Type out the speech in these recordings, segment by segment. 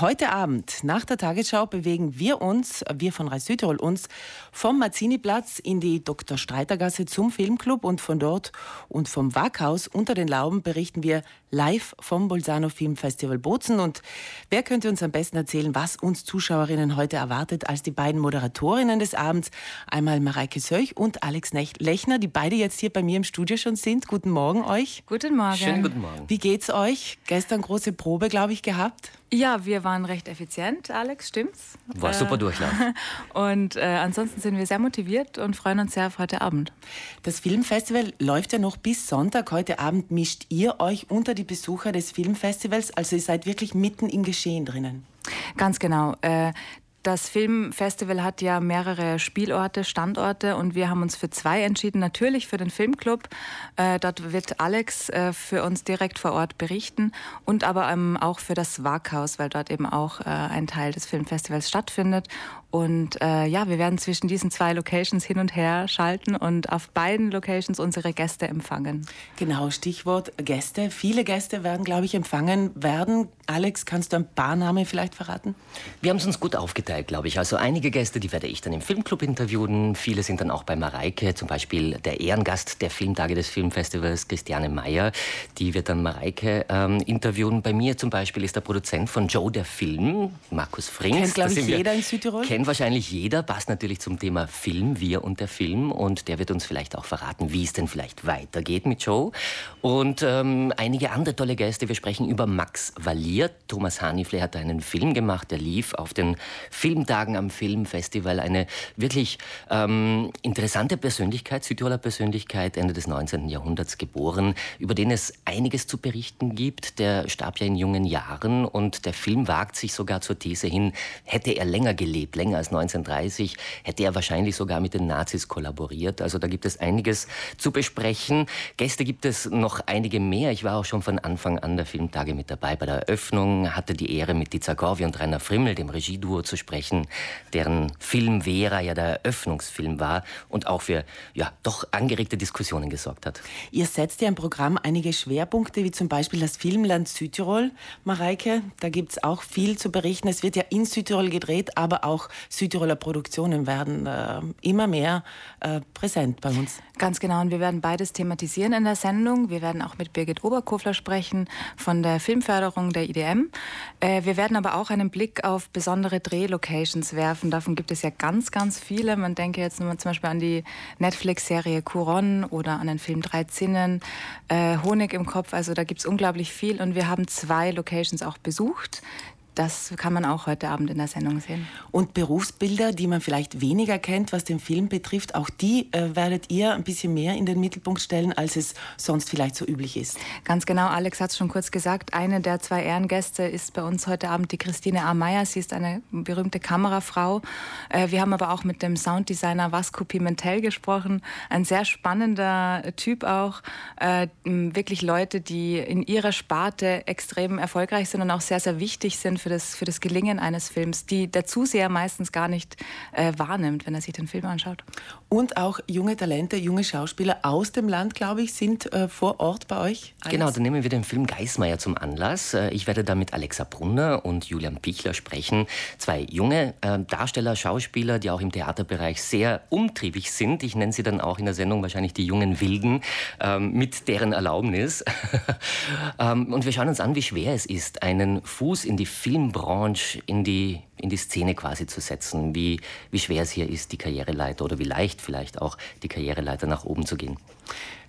Heute Abend nach der Tagesschau bewegen wir uns, wir von Reis Südtirol uns, vom Mazzini-Platz in die Dr. Streitergasse zum Filmclub und von dort und vom Waghaus unter den Lauben berichten wir live vom Bolzano Film Festival Bozen. Und wer könnte uns am besten erzählen, was uns Zuschauerinnen heute erwartet, als die beiden Moderatorinnen des Abends, einmal Mareike Söch und Alex Lechner, die beide jetzt hier bei mir im Studio schon sind. Guten Morgen euch. Guten Morgen. Schönen guten Morgen. Wie geht's euch? Gestern große Probe, glaube ich, gehabt. Ja, wir waren recht effizient, Alex, stimmt's? War äh, super Durchlauf. Und äh, ansonsten sind wir sehr motiviert und freuen uns sehr auf heute Abend. Das Filmfestival läuft ja noch bis Sonntag. Heute Abend mischt ihr euch unter die Besucher des Filmfestivals. Also ihr seid wirklich mitten im Geschehen drinnen. Ganz genau. Das Filmfestival hat ja mehrere Spielorte, Standorte und wir haben uns für zwei entschieden. Natürlich für den Filmclub. Äh, dort wird Alex äh, für uns direkt vor Ort berichten und aber ähm, auch für das Waghaus, weil dort eben auch äh, ein Teil des Filmfestivals stattfindet. Und äh, ja, wir werden zwischen diesen zwei Locations hin und her schalten und auf beiden Locations unsere Gäste empfangen. Genau, Stichwort Gäste. Viele Gäste werden, glaube ich, empfangen werden. Alex, kannst du ein paar Namen vielleicht verraten? Wir haben es uns gut aufgeteilt, glaube ich. Also einige Gäste, die werde ich dann im Filmclub interviewen. Viele sind dann auch bei Mareike, zum Beispiel der Ehrengast der Filmtage des Filmfestivals, Christiane Meyer. Die wird dann Mareike ähm, interviewen. Bei mir zum Beispiel ist der Produzent von Joe der Film, Markus Frings. Kennt, glaube ich, jeder in Südtirol kennt wahrscheinlich jeder, passt natürlich zum Thema Film, wir und der Film. Und der wird uns vielleicht auch verraten, wie es denn vielleicht weitergeht mit Joe. Und ähm, einige andere tolle Gäste. Wir sprechen über Max Valier. Thomas Hanifle hat einen Film gemacht, der lief auf den Filmtagen am Filmfestival. Eine wirklich ähm, interessante Persönlichkeit, Südtiroler Persönlichkeit, Ende des 19. Jahrhunderts geboren, über den es einiges zu berichten gibt. Der starb ja in jungen Jahren und der Film wagt sich sogar zur These hin, hätte er länger gelebt, länger als 1930, hätte er wahrscheinlich sogar mit den Nazis kollaboriert. Also da gibt es einiges zu besprechen. Gäste gibt es noch einige mehr. Ich war auch schon von Anfang an der Filmtage mit dabei. Bei der Eröffnung hatte die Ehre, mit Dieter Gorvi und Rainer Frimmel, dem Regieduo, zu sprechen, deren Film Vera ja der Eröffnungsfilm war und auch für ja, doch angeregte Diskussionen gesorgt hat. Ihr setzt ja im Programm einige Schwerpunkte, wie zum Beispiel das Filmland Südtirol. Mareike, da gibt es auch viel zu berichten. Es wird ja in Südtirol gedreht, aber auch Südtiroler Produktionen werden äh, immer mehr äh, präsent bei uns. Ganz genau. Und wir werden beides thematisieren in der Sendung. Wir werden auch mit Birgit Oberkofler sprechen von der Filmförderung der IDM. Äh, wir werden aber auch einen Blick auf besondere Drehlocations werfen. Davon gibt es ja ganz, ganz viele. Man denke jetzt nur zum Beispiel an die Netflix-Serie Couron oder an den Film Drei Zinnen, äh, Honig im Kopf. Also da gibt es unglaublich viel. Und wir haben zwei Locations auch besucht, das kann man auch heute Abend in der Sendung sehen. Und Berufsbilder, die man vielleicht weniger kennt, was den Film betrifft, auch die äh, werdet ihr ein bisschen mehr in den Mittelpunkt stellen, als es sonst vielleicht so üblich ist. Ganz genau, Alex hat es schon kurz gesagt. Eine der zwei Ehrengäste ist bei uns heute Abend die Christine A. Meyer. Sie ist eine berühmte Kamerafrau. Äh, wir haben aber auch mit dem Sounddesigner Vasco Pimentel gesprochen. Ein sehr spannender Typ auch. Äh, wirklich Leute, die in ihrer Sparte extrem erfolgreich sind und auch sehr, sehr wichtig sind für das, für das Gelingen eines Films, die der Zuseher meistens gar nicht äh, wahrnimmt, wenn er sich den Film anschaut. Und auch junge Talente, junge Schauspieler aus dem Land, glaube ich, sind äh, vor Ort bei euch. Alex? Genau, dann nehmen wir den Film Geismeier zum Anlass. Äh, ich werde da mit Alexa Brunner und Julian Pichler sprechen. Zwei junge äh, Darsteller, Schauspieler, die auch im Theaterbereich sehr umtriebig sind. Ich nenne sie dann auch in der Sendung wahrscheinlich die jungen Wilden, ähm, mit deren Erlaubnis. ähm, und wir schauen uns an, wie schwer es ist, einen Fuß in die Film Filmbranche in die, in die Szene quasi zu setzen, wie, wie schwer es hier ist, die Karriereleiter oder wie leicht vielleicht auch die Karriereleiter nach oben zu gehen.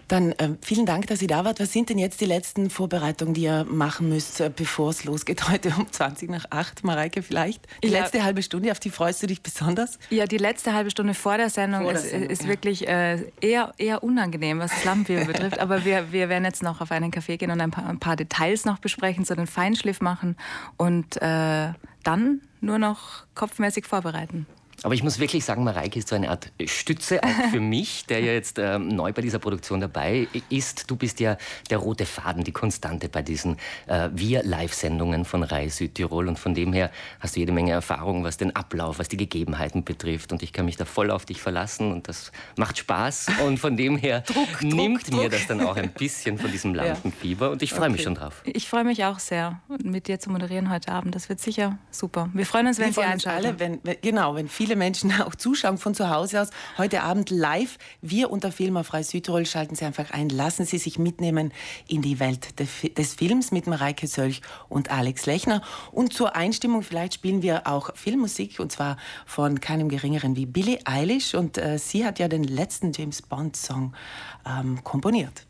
Dann äh, vielen Dank, dass Sie da wart. Was sind denn jetzt die letzten Vorbereitungen, die ihr machen müsst, äh, bevor es losgeht? Heute um 20 nach 8, Mareike vielleicht? Die ja. letzte halbe Stunde, auf die freust du dich besonders? Ja, die letzte halbe Stunde vor der Sendung, vor der ist, Sendung, ist ja. wirklich äh, eher, eher unangenehm, was das Lampenfieber betrifft. Aber wir, wir werden jetzt noch auf einen Café gehen und ein paar, ein paar Details noch besprechen, so den Feinschliff machen und äh, dann nur noch kopfmäßig vorbereiten. Aber ich muss wirklich sagen, Mareike ist so eine Art Stütze auch für mich, der ja jetzt ähm, neu bei dieser Produktion dabei ist. Du bist ja der rote Faden, die Konstante bei diesen äh, Wir-Live-Sendungen von Rai Südtirol. Und von dem her hast du jede Menge Erfahrung, was den Ablauf, was die Gegebenheiten betrifft. Und ich kann mich da voll auf dich verlassen und das macht Spaß. Und von dem her Druck, nimmt Druck, mir das dann auch ein bisschen von diesem Lampenfieber. Und ich freue okay. mich schon drauf. Ich freue mich auch sehr, mit dir zu moderieren heute Abend. Das wird sicher super. Wir freuen uns, wenn wir Sie einschalten. Alle, wenn, wenn, genau, wenn viele Menschen auch zuschauen von zu Hause aus. Heute Abend live. Wir unter Film auf Frei Südtirol schalten Sie einfach ein. Lassen Sie sich mitnehmen in die Welt des Films mit Mareike Sölch und Alex Lechner. Und zur Einstimmung vielleicht spielen wir auch Filmmusik und zwar von keinem geringeren wie Billie Eilish. Und äh, sie hat ja den letzten James Bond Song ähm, komponiert.